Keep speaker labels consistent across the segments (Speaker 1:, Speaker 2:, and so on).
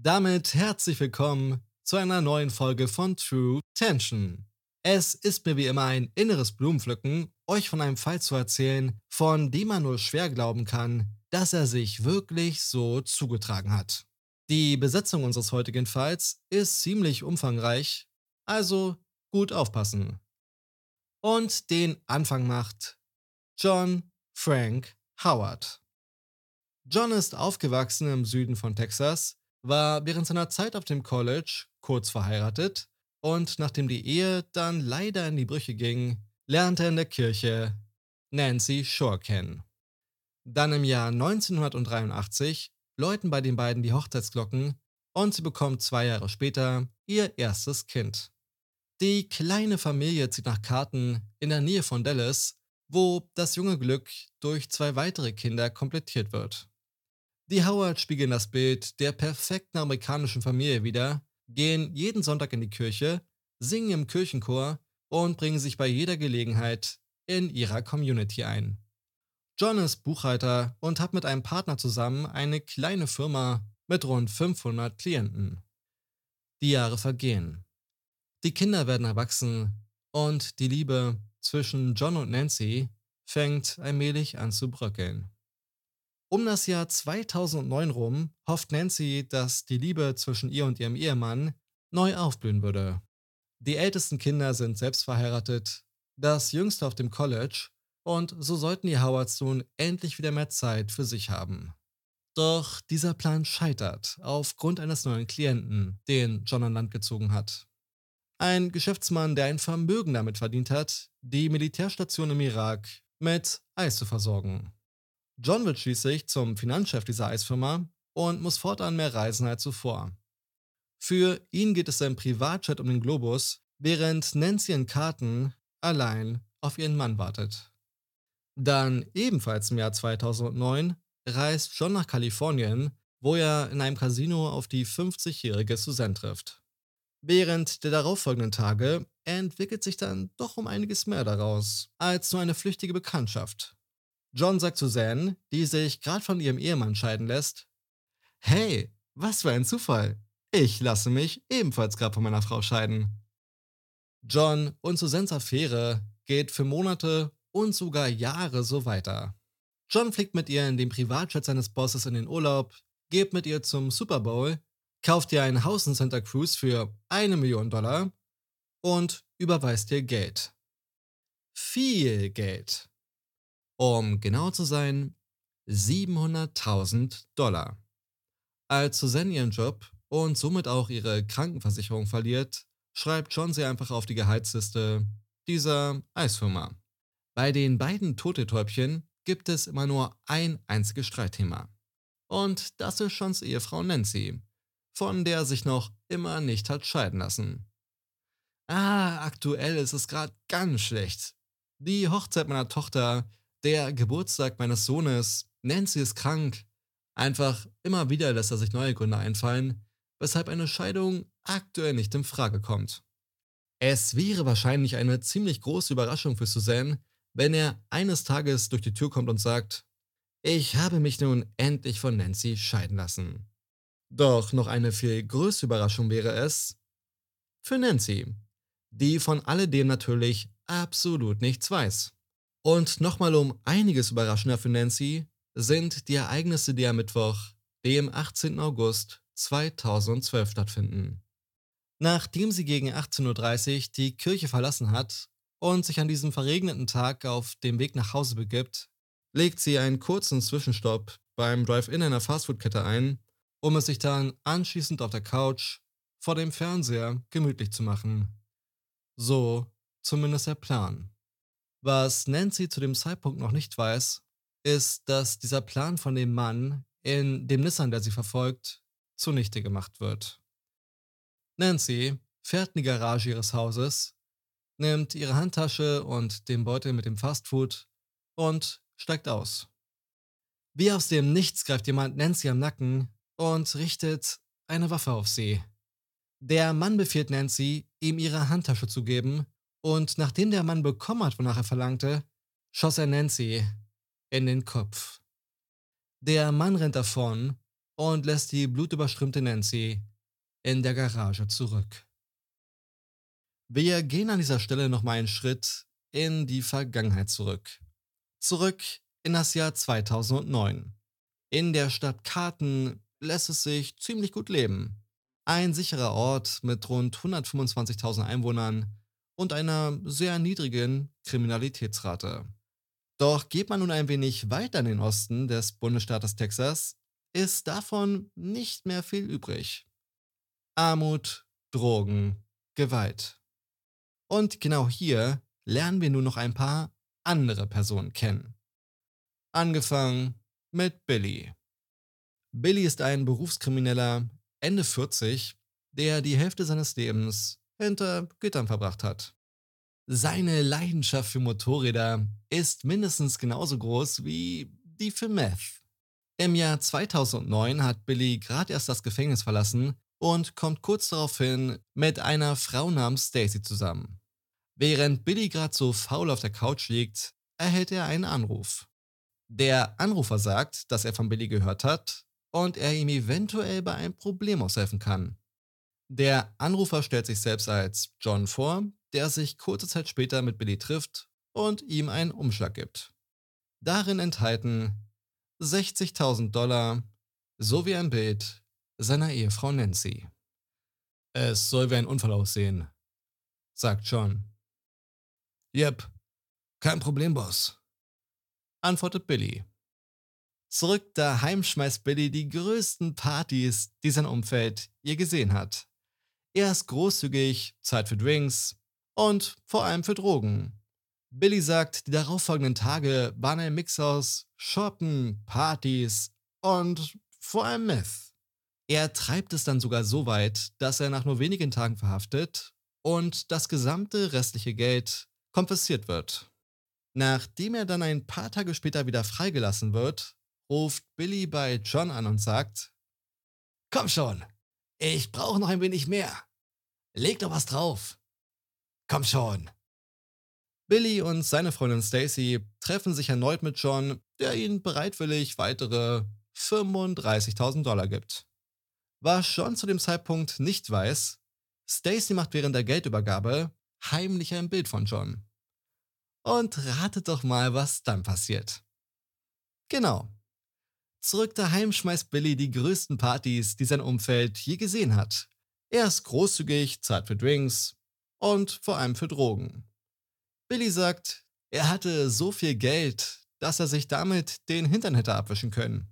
Speaker 1: Damit herzlich willkommen zu einer neuen Folge von True Tension. Es ist mir wie immer ein inneres Blumenpflücken, euch von einem Fall zu erzählen, von dem man nur schwer glauben kann, dass er sich wirklich so zugetragen hat. Die Besetzung unseres heutigen Falls ist ziemlich umfangreich, also gut aufpassen. Und den Anfang macht John Frank Howard. John ist aufgewachsen im Süden von Texas, war während seiner Zeit auf dem College kurz verheiratet und nachdem die Ehe dann leider in die Brüche ging, lernte er in der Kirche Nancy Shore kennen. Dann im Jahr 1983 läuten bei den beiden die Hochzeitsglocken und sie bekommt zwei Jahre später ihr erstes Kind. Die kleine Familie zieht nach Karten in der Nähe von Dallas, wo das junge Glück durch zwei weitere Kinder komplettiert wird. Die Howard spiegeln das Bild der perfekten amerikanischen Familie wider, gehen jeden Sonntag in die Kirche, singen im Kirchenchor und bringen sich bei jeder Gelegenheit in ihrer Community ein. John ist Buchhalter und hat mit einem Partner zusammen eine kleine Firma mit rund 500 Klienten. Die Jahre vergehen. Die Kinder werden erwachsen und die Liebe zwischen John und Nancy fängt allmählich an zu bröckeln. Um das Jahr 2009 rum hofft Nancy, dass die Liebe zwischen ihr und ihrem Ehemann neu aufblühen würde. Die ältesten Kinder sind selbst verheiratet, das jüngste auf dem College und so sollten die Howards nun endlich wieder mehr Zeit für sich haben. Doch dieser Plan scheitert aufgrund eines neuen Klienten, den John an Land gezogen hat. Ein Geschäftsmann, der ein Vermögen damit verdient hat, die Militärstation im Irak mit Eis zu versorgen. John wird schließlich zum Finanzchef dieser Eisfirma und muss fortan mehr reisen als zuvor. Für ihn geht es im Privatjet um den Globus, während Nancy in Karten allein auf ihren Mann wartet. Dann ebenfalls im Jahr 2009 reist John nach Kalifornien, wo er in einem Casino auf die 50-jährige Suzanne trifft. Während der darauffolgenden Tage entwickelt sich dann doch um einiges mehr daraus, als nur eine flüchtige Bekanntschaft. John sagt Suzanne, die sich gerade von ihrem Ehemann scheiden lässt, Hey, was für ein Zufall. Ich lasse mich ebenfalls gerade von meiner Frau scheiden. John und Suzannes Affäre geht für Monate und sogar Jahre so weiter. John fliegt mit ihr in den Privatjet seines Bosses in den Urlaub, geht mit ihr zum Super Bowl kauft dir ein Haus in Santa Cruz für eine Million Dollar und überweist dir Geld. Viel Geld. Um genau zu sein, 700.000 Dollar. Als Susanne ihren Job und somit auch ihre Krankenversicherung verliert, schreibt John sie einfach auf die Gehaltsliste dieser Eisfirma. Bei den beiden Totetäubchen gibt es immer nur ein einziges Streitthema. Und das ist Johns Ehefrau Nancy, von der sich noch immer nicht hat scheiden lassen. Ah, aktuell ist es gerade ganz schlecht. Die Hochzeit meiner Tochter, der Geburtstag meines Sohnes, Nancy ist krank. Einfach immer wieder lässt er sich neue Gründe einfallen, weshalb eine Scheidung aktuell nicht in Frage kommt. Es wäre wahrscheinlich eine ziemlich große Überraschung für Suzanne, wenn er eines Tages durch die Tür kommt und sagt, ich habe mich nun endlich von Nancy scheiden lassen. Doch noch eine viel größere Überraschung wäre es für Nancy, die von alledem natürlich absolut nichts weiß. Und nochmal um einiges überraschender für Nancy sind die Ereignisse, die am Mittwoch, dem 18. August 2012 stattfinden. Nachdem sie gegen 18.30 Uhr die Kirche verlassen hat und sich an diesem verregneten Tag auf dem Weg nach Hause begibt, legt sie einen kurzen Zwischenstopp beim Drive-In einer Fastfood-Kette ein um es sich dann anschließend auf der Couch vor dem Fernseher gemütlich zu machen. So zumindest der Plan. Was Nancy zu dem Zeitpunkt noch nicht weiß, ist, dass dieser Plan von dem Mann in dem Nissan, der sie verfolgt, zunichte gemacht wird. Nancy fährt in die Garage ihres Hauses, nimmt ihre Handtasche und den Beutel mit dem Fastfood und steigt aus. Wie aus dem Nichts greift jemand Nancy am Nacken und richtet eine Waffe auf sie. Der Mann befiehlt Nancy, ihm ihre Handtasche zu geben, und nachdem der Mann bekommen hat, wonach er verlangte, schoss er Nancy in den Kopf. Der Mann rennt davon und lässt die blutüberströmte Nancy in der Garage zurück. Wir gehen an dieser Stelle nochmal einen Schritt in die Vergangenheit zurück. Zurück in das Jahr 2009. In der Stadt Karten lässt es sich ziemlich gut leben. Ein sicherer Ort mit rund 125.000 Einwohnern und einer sehr niedrigen Kriminalitätsrate. Doch geht man nun ein wenig weiter in den Osten des Bundesstaates Texas, ist davon nicht mehr viel übrig. Armut, Drogen, Gewalt. Und genau hier lernen wir nun noch ein paar andere Personen kennen. Angefangen mit Billy. Billy ist ein Berufskrimineller, Ende 40, der die Hälfte seines Lebens hinter Gittern verbracht hat. Seine Leidenschaft für Motorräder ist mindestens genauso groß wie die für Meth. Im Jahr 2009 hat Billy gerade erst das Gefängnis verlassen und kommt kurz daraufhin mit einer Frau namens Stacy zusammen. Während Billy gerade so faul auf der Couch liegt, erhält er einen Anruf. Der Anrufer sagt, dass er von Billy gehört hat und er ihm eventuell bei einem Problem aushelfen kann. Der Anrufer stellt sich selbst als John vor, der sich kurze Zeit später mit Billy trifft und ihm einen Umschlag gibt. Darin enthalten 60.000 Dollar sowie ein Bild seiner Ehefrau Nancy. Es soll wie ein Unfall aussehen, sagt John. Yep, kein Problem, Boss antwortet Billy. Zurück daheim schmeißt Billy die größten Partys, die sein Umfeld je gesehen hat. Er ist großzügig, Zeit für Drinks und vor allem für Drogen. Billy sagt, die darauffolgenden Tage waren ein Mix aus Shoppen, Partys und vor allem Meth. Er treibt es dann sogar so weit, dass er nach nur wenigen Tagen verhaftet und das gesamte restliche Geld konfisziert wird. Nachdem er dann ein paar Tage später wieder freigelassen wird, ruft Billy bei John an und sagt, Komm schon, ich brauche noch ein wenig mehr. Leg doch was drauf. Komm schon. Billy und seine Freundin Stacy treffen sich erneut mit John, der ihnen bereitwillig weitere 35.000 Dollar gibt. Was John zu dem Zeitpunkt nicht weiß, Stacy macht während der Geldübergabe heimlich ein Bild von John. Und ratet doch mal, was dann passiert. Genau. Zurück daheim schmeißt Billy die größten Partys, die sein Umfeld je gesehen hat. Er ist großzügig, zahlt für Drinks und vor allem für Drogen. Billy sagt, er hatte so viel Geld, dass er sich damit den Hintern hätte abwischen können.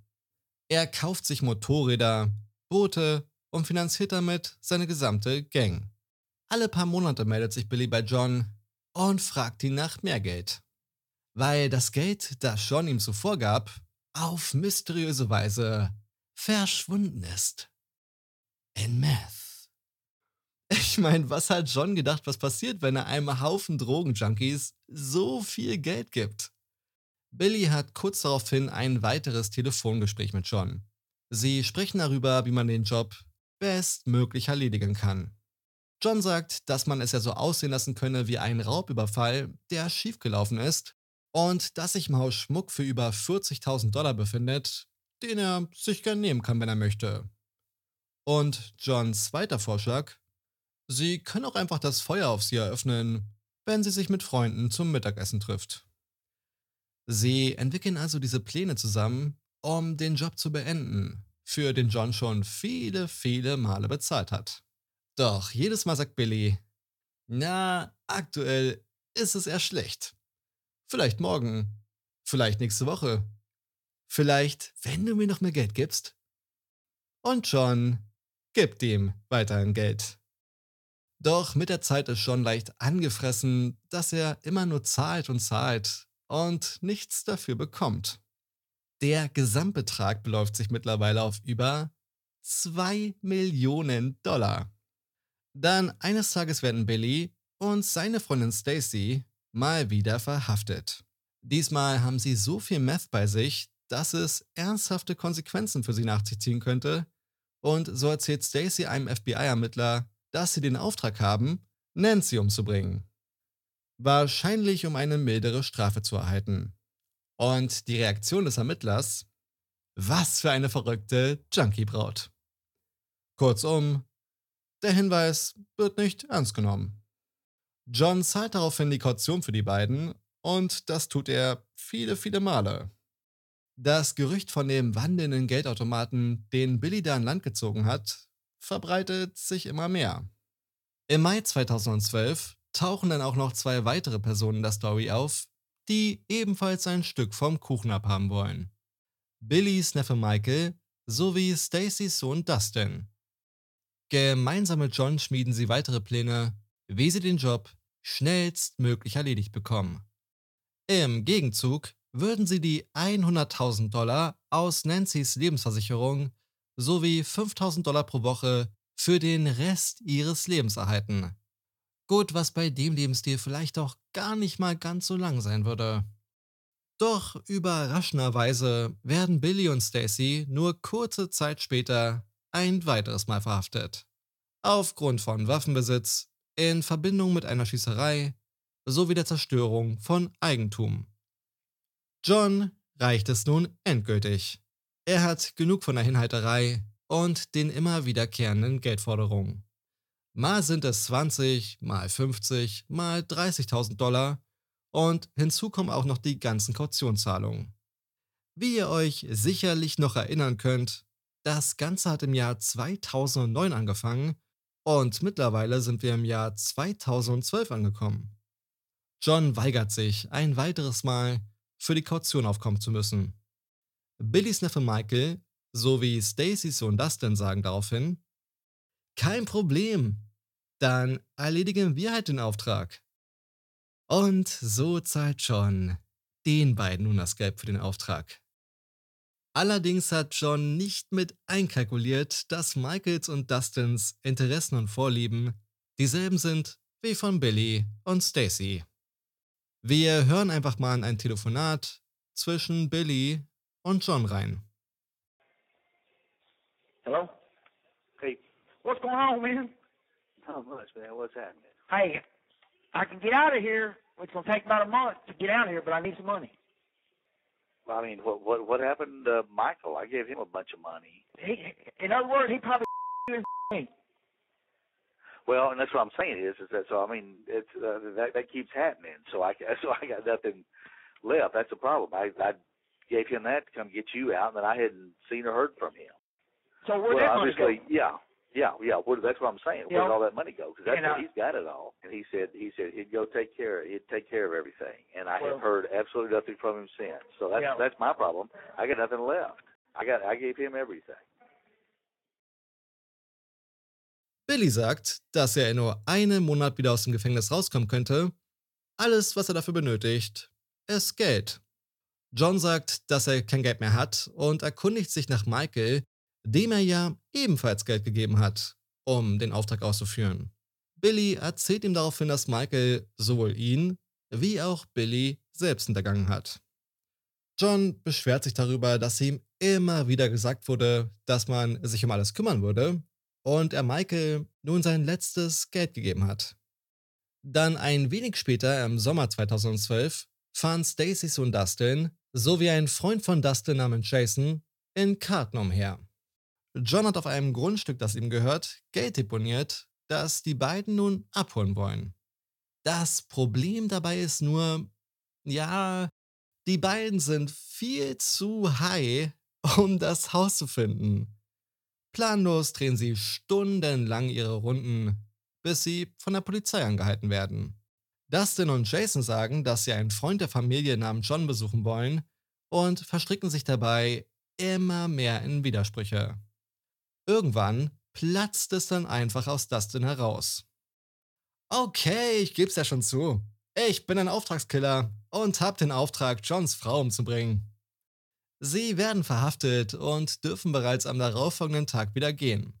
Speaker 1: Er kauft sich Motorräder, Boote und finanziert damit seine gesamte Gang. Alle paar Monate meldet sich Billy bei John, und fragt ihn nach mehr Geld. Weil das Geld, das John ihm zuvor gab, auf mysteriöse Weise verschwunden ist. In Meth. Ich meine, was hat John gedacht, was passiert, wenn er einem Haufen Drogenjunkies so viel Geld gibt? Billy hat kurz daraufhin ein weiteres Telefongespräch mit John. Sie sprechen darüber, wie man den Job bestmöglich erledigen kann. John sagt, dass man es ja so aussehen lassen könne wie ein Raubüberfall, der schiefgelaufen ist und dass sich im Haus Schmuck für über 40.000 Dollar befindet, den er sich gern nehmen kann, wenn er möchte. Und Johns zweiter Vorschlag, sie können auch einfach das Feuer auf sie eröffnen, wenn sie sich mit Freunden zum Mittagessen trifft. Sie entwickeln also diese Pläne zusammen, um den Job zu beenden, für den John schon viele, viele Male bezahlt hat. Doch jedes Mal sagt Billy, na, aktuell ist es eher schlecht. Vielleicht morgen, vielleicht nächste Woche, vielleicht, wenn du mir noch mehr Geld gibst. Und John gibt ihm weiterhin Geld. Doch mit der Zeit ist John leicht angefressen, dass er immer nur zahlt und zahlt und nichts dafür bekommt. Der Gesamtbetrag beläuft sich mittlerweile auf über 2 Millionen Dollar. Dann eines Tages werden Billy und seine Freundin Stacy mal wieder verhaftet. Diesmal haben sie so viel Meth bei sich, dass es ernsthafte Konsequenzen für sie nach sich ziehen könnte. Und so erzählt Stacy einem FBI-Ermittler, dass sie den Auftrag haben, Nancy umzubringen. Wahrscheinlich um eine mildere Strafe zu erhalten. Und die Reaktion des Ermittlers? Was für eine verrückte Junkie-Braut. Kurzum, der Hinweis wird nicht ernst genommen. John zahlt daraufhin die Kaution für die beiden und das tut er viele, viele Male. Das Gerücht von dem wandelnden Geldautomaten, den Billy da an Land gezogen hat, verbreitet sich immer mehr. Im Mai 2012 tauchen dann auch noch zwei weitere Personen in der Story auf, die ebenfalls ein Stück vom Kuchen abhaben wollen. Billys Neffe Michael sowie Stacys Sohn Dustin. Gemeinsam mit John schmieden sie weitere Pläne, wie sie den Job schnellstmöglich erledigt bekommen. Im Gegenzug würden sie die 100.000 Dollar aus Nancys Lebensversicherung sowie 5.000 Dollar pro Woche für den Rest ihres Lebens erhalten. Gut, was bei dem Lebensstil vielleicht auch gar nicht mal ganz so lang sein würde. Doch überraschenderweise werden Billy und Stacy nur kurze Zeit später ein weiteres Mal verhaftet. Aufgrund von Waffenbesitz in Verbindung mit einer Schießerei sowie der Zerstörung von Eigentum. John reicht es nun endgültig. Er hat genug von der Hinhalterei und den immer wiederkehrenden Geldforderungen. Mal sind es 20, mal 50, mal 30.000 Dollar und hinzu kommen auch noch die ganzen Kautionszahlungen. Wie ihr euch sicherlich noch erinnern könnt, das Ganze hat im Jahr 2009 angefangen und mittlerweile sind wir im Jahr 2012 angekommen. John weigert sich, ein weiteres Mal für die Kaution aufkommen zu müssen. Billys Neffe Michael sowie Stacys Sohn Dustin sagen daraufhin, kein Problem, dann erledigen wir halt den Auftrag. Und so zahlt John den beiden nun das Geld für den Auftrag. Allerdings hat John nicht mit einkalkuliert, dass Michaels und Dustins Interessen und Vorlieben dieselben sind wie von Billy und Stacy. Wir hören einfach mal in ein Telefonat zwischen Billy und John rein.
Speaker 2: Hello?
Speaker 3: Hey,
Speaker 2: What's going on, man?
Speaker 3: not much, man. What's happening?
Speaker 2: Hey, I can get out of here. It's going to take about a month to get out of here, but I need some money.
Speaker 3: Well, I mean, what what what happened to Michael? I gave him a bunch of money.
Speaker 2: He, in other words, he probably me.
Speaker 3: Well, and that's what I'm saying is, is that so? I mean, it's uh, that that keeps happening. So I so I got nothing left. That's the problem. I I gave him that to come get you out, and then I hadn't seen or heard from him.
Speaker 2: So where'd
Speaker 3: well,
Speaker 2: that money go?
Speaker 3: obviously, yeah, yeah, yeah. Where, that's what I'm saying.
Speaker 2: Yeah.
Speaker 3: Where'd all that money go? Because that's
Speaker 2: And, uh,
Speaker 3: what he's got it all. And he said he said he'd go take care he'd take care of everything. And I
Speaker 2: Well-
Speaker 3: have heard absolutely nothing from him since. So that's
Speaker 2: Yeah.
Speaker 3: that's my problem. I got nothing left. I got I gave him everything.
Speaker 1: Billy sagt, dass er in nur einem Monat wieder aus dem Gefängnis rauskommen könnte. Alles, was er dafür benötigt, ist Geld. John sagt, dass er kein Geld mehr hat und erkundigt sich nach Michael, dem er ja ebenfalls Geld gegeben hat, um den Auftrag auszuführen. Billy erzählt ihm daraufhin, dass Michael sowohl ihn wie auch Billy selbst hintergangen hat. John beschwert sich darüber, dass ihm immer wieder gesagt wurde, dass man sich um alles kümmern würde und er Michael nun sein letztes Geld gegeben hat. Dann ein wenig später, im Sommer 2012, fahren Stacys Sohn Dustin sowie ein Freund von Dustin namens Jason in Karten umher. John hat auf einem Grundstück, das ihm gehört, Geld deponiert, das die beiden nun abholen wollen. Das Problem dabei ist nur, ja, die beiden sind viel zu high, um das Haus zu finden. Planlos drehen sie stundenlang ihre Runden, bis sie von der Polizei angehalten werden. Dustin und Jason sagen, dass sie einen Freund der Familie namens John besuchen wollen und verstricken sich dabei immer mehr in Widersprüche. Irgendwann platzt es dann einfach aus Dustin heraus. Okay, ich geb's ja schon zu. Ich bin ein Auftragskiller und hab den Auftrag, Johns Frau umzubringen. Sie werden verhaftet und dürfen bereits am darauffolgenden Tag wieder gehen.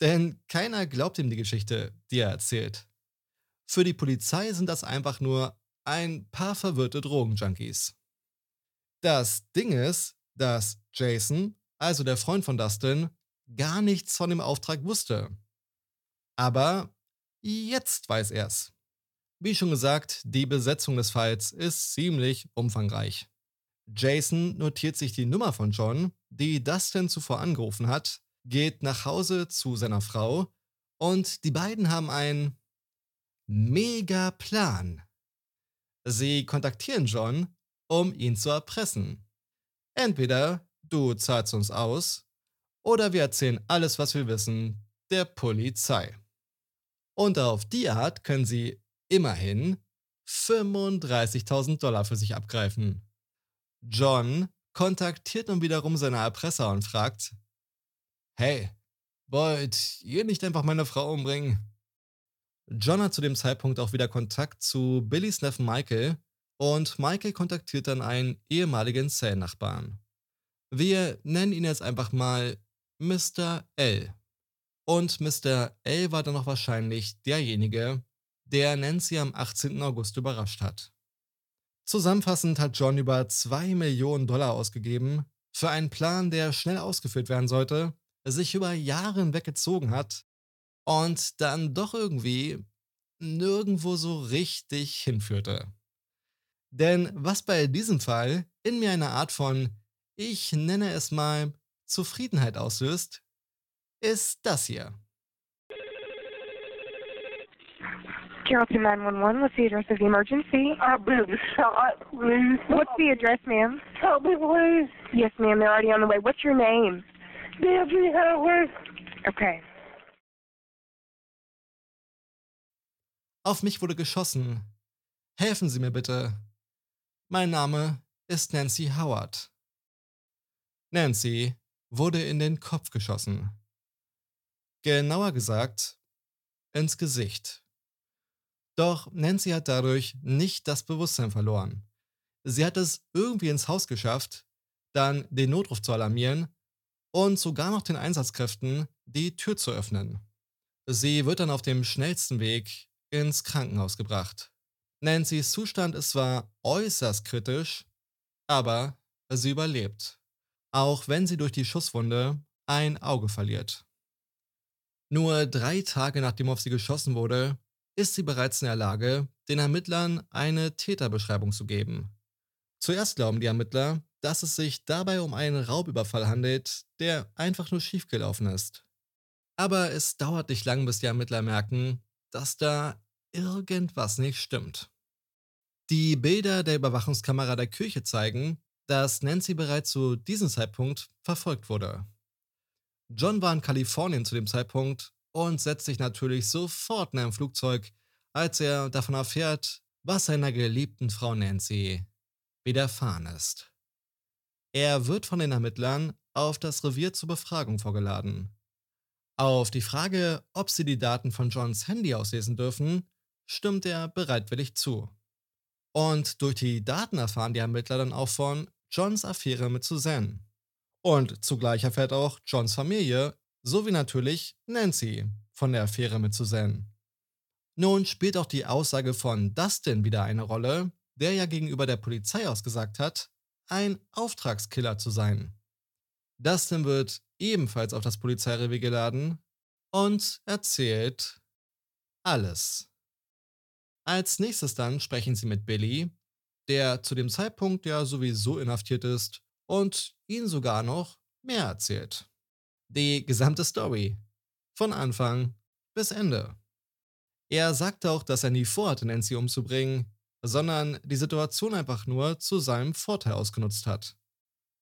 Speaker 1: Denn keiner glaubt ihm die Geschichte, die er erzählt. Für die Polizei sind das einfach nur ein paar verwirrte Drogenjunkies. Das Ding ist, dass Jason, also der Freund von Dustin, gar nichts von dem Auftrag wusste. Aber jetzt weiß er's. Wie schon gesagt, die Besetzung des Falls ist ziemlich umfangreich. Jason notiert sich die Nummer von John, die Dustin zuvor angerufen hat, geht nach Hause zu seiner Frau und die beiden haben einen mega Plan. Sie kontaktieren John, um ihn zu erpressen. Entweder du zahlst uns aus oder wir erzählen alles, was wir wissen, der Polizei. Und auf die Art können sie immerhin 35.000 Dollar für sich abgreifen. John kontaktiert nun wiederum seine Erpresser und fragt, Hey, wollt ihr nicht einfach meine Frau umbringen? John hat zu dem Zeitpunkt auch wieder Kontakt zu Billys Neffen Michael und Michael kontaktiert dann einen ehemaligen Zellnachbarn. Wir nennen ihn jetzt einfach mal Mr. L. Und Mr. L war dann noch wahrscheinlich derjenige, der Nancy am 18. August überrascht hat. Zusammenfassend hat John über 2 Millionen Dollar ausgegeben für einen Plan, der schnell ausgeführt werden sollte, sich über Jahre hinweg gezogen hat und dann doch irgendwie nirgendwo so richtig hinführte. Denn was bei diesem Fall in mir eine Art von, ich nenne es mal, Zufriedenheit auslöst, ist das hier.
Speaker 4: Carrollton 911, what's the address of the emergency?
Speaker 2: I've been shot, please.
Speaker 4: What's the address, ma'am?
Speaker 2: Help me, please.
Speaker 4: Yes, ma'am, they're already on the way. What's your name?
Speaker 2: Nancy Howard.
Speaker 4: Okay.
Speaker 1: Auf mich wurde geschossen. Helfen Sie mir bitte. Mein Name ist Nancy Howard. Nancy wurde in den Kopf geschossen. Genauer gesagt, ins Gesicht. Doch Nancy hat dadurch nicht das Bewusstsein verloren. Sie hat es irgendwie ins Haus geschafft, dann den Notruf zu alarmieren und sogar noch den Einsatzkräften die Tür zu öffnen. Sie wird dann auf dem schnellsten Weg ins Krankenhaus gebracht. Nancys Zustand ist zwar äußerst kritisch, aber sie überlebt, auch wenn sie durch die Schusswunde ein Auge verliert. Nur drei Tage nachdem auf sie geschossen wurde, ist sie bereits in der Lage, den Ermittlern eine Täterbeschreibung zu geben. Zuerst glauben die Ermittler, dass es sich dabei um einen Raubüberfall handelt, der einfach nur schiefgelaufen ist. Aber es dauert nicht lang, bis die Ermittler merken, dass da irgendwas nicht stimmt. Die Bilder der Überwachungskamera der Kirche zeigen, dass Nancy bereits zu diesem Zeitpunkt verfolgt wurde. John war in Kalifornien zu dem Zeitpunkt und setzt sich natürlich sofort in ein Flugzeug, als er davon erfährt, was seiner geliebten Frau Nancy widerfahren ist. Er wird von den Ermittlern auf das Revier zur Befragung vorgeladen. Auf die Frage, ob sie die Daten von Johns Handy auslesen dürfen, stimmt er bereitwillig zu. Und durch die Daten erfahren die Ermittler dann auch von Johns Affäre mit Suzanne. Und zugleich erfährt auch Johns Familie sowie natürlich Nancy von der Affäre mit Suzanne. Nun spielt auch die Aussage von Dustin wieder eine Rolle, der ja gegenüber der Polizei ausgesagt hat, ein Auftragskiller zu sein. Dustin wird ebenfalls auf das Polizeirevier geladen und erzählt alles. Als nächstes dann sprechen sie mit Billy, der zu dem Zeitpunkt ja sowieso inhaftiert ist und ihnen sogar noch mehr erzählt. Die gesamte Story. Von Anfang bis Ende. Er sagte auch, dass er nie vorhatte, Nancy umzubringen, sondern die Situation einfach nur zu seinem Vorteil ausgenutzt hat.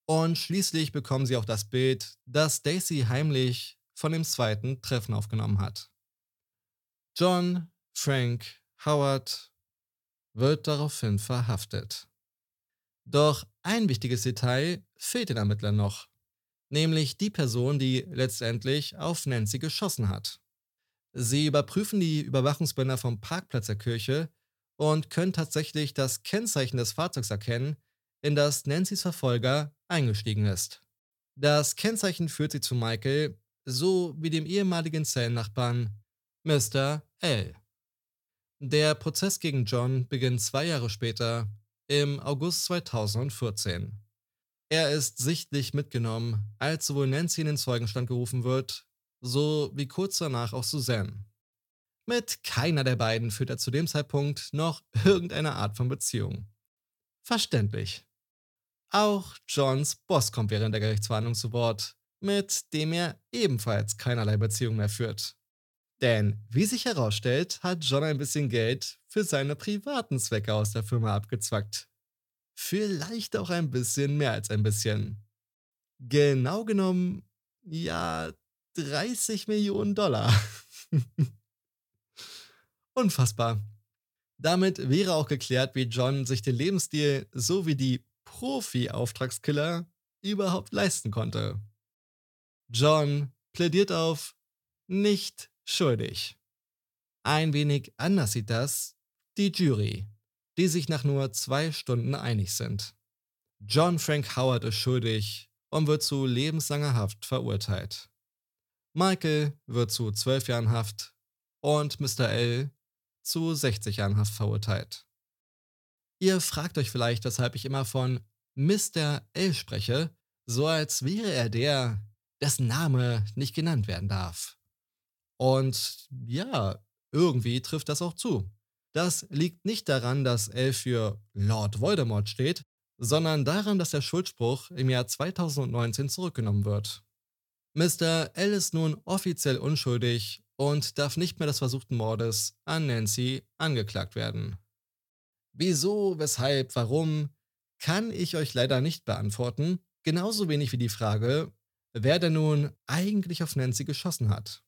Speaker 1: Und schließlich bekommen sie auch das Bild, das Daisy heimlich von dem zweiten Treffen aufgenommen hat. John, Frank, Howard wird daraufhin verhaftet. Doch ein wichtiges Detail fehlt den Ermittlern noch, nämlich die Person, die letztendlich auf Nancy geschossen hat. Sie überprüfen die Überwachungsbänder vom Parkplatz der Kirche und können tatsächlich das Kennzeichen des Fahrzeugs erkennen, in das Nancy's Verfolger eingestiegen ist. Das Kennzeichen führt sie zu Michael so wie dem ehemaligen Zellennachbarn Mr. L. Der Prozess gegen John beginnt zwei Jahre später, im August 2014. Er ist sichtlich mitgenommen, als sowohl Nancy in den Zeugenstand gerufen wird, so wie kurz danach auch Suzanne. Mit keiner der beiden führt er zu dem Zeitpunkt noch irgendeine Art von Beziehung. Verständlich. Auch Johns Boss kommt während der Gerichtsverhandlung zu Wort, mit dem er ebenfalls keinerlei Beziehung mehr führt. Denn, wie sich herausstellt, hat John ein bisschen Geld für seine privaten Zwecke aus der Firma abgezwackt. Vielleicht auch ein bisschen mehr als ein bisschen. Genau genommen, ja, 30 Millionen Dollar. Unfassbar. Damit wäre auch geklärt, wie John sich den Lebensstil sowie die Profi-Auftragskiller überhaupt leisten konnte. John plädiert auf nicht schuldig. Ein wenig anders sieht das die Jury, die sich nach nur zwei Stunden einig sind. John Frank Howard ist schuldig und wird zu lebenslanger Haft verurteilt. Michael wird zu 12 Jahren Haft und Mr. L zu 60 Jahren Haft verurteilt. Ihr fragt euch vielleicht, weshalb ich immer von Mr. L spreche, so als wäre er der, dessen Name nicht genannt werden darf. Und ja, irgendwie trifft das auch zu. Das liegt nicht daran, dass L für Lord Voldemort steht, sondern daran, dass der Schuldspruch im Jahr 2019 zurückgenommen wird. Mr. L ist nun offiziell unschuldig und darf nicht mehr des versuchten Mordes an Nancy angeklagt werden. Wieso, weshalb, warum, kann ich euch leider nicht beantworten, genauso wenig wie die Frage, wer denn nun eigentlich auf Nancy geschossen hat.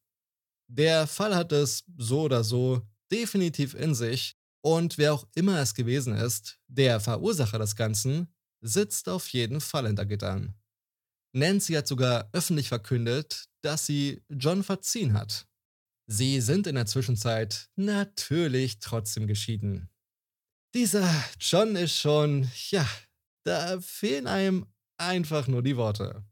Speaker 1: Der Fall hat es so oder so definitiv in sich und wer auch immer es gewesen ist, der Verursacher des Ganzen, sitzt auf jeden Fall hinter Gittern. Nancy hat sogar öffentlich verkündet, dass sie John verziehen hat. Sie sind in der Zwischenzeit natürlich trotzdem geschieden. Dieser John ist schon, ja, da fehlen einem einfach nur die Worte.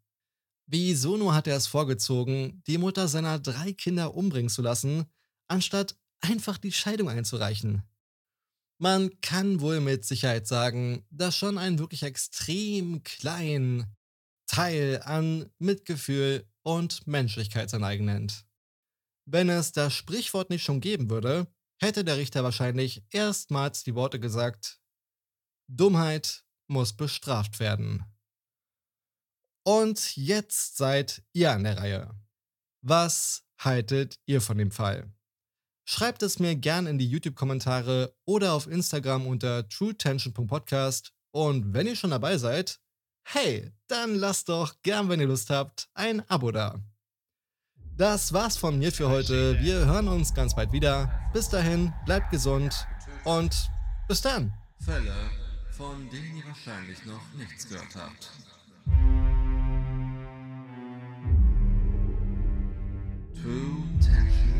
Speaker 1: Wie Sono hat er es vorgezogen, die Mutter seiner drei Kinder umbringen zu lassen, anstatt einfach die Scheidung einzureichen. Man kann wohl mit Sicherheit sagen, dass schon ein wirklich extrem kleinen Teil an Mitgefühl und Menschlichkeit sein eigen nennt. Wenn es das Sprichwort nicht schon geben würde, hätte der Richter wahrscheinlich erstmals die Worte gesagt, Dummheit muss bestraft werden. Und jetzt seid ihr an der Reihe. Was haltet ihr von dem Fall? Schreibt es mir gern in die YouTube-Kommentare oder auf Instagram unter truetension.podcast. Und wenn ihr schon dabei seid, hey, dann lasst doch gern, wenn ihr Lust habt, ein Abo da. Das war's von mir für heute. Wir hören uns ganz bald wieder. Bis dahin, bleibt gesund und bis dann.
Speaker 5: Fälle, von denen ihr wahrscheinlich noch nichts gehört habt. through Texas.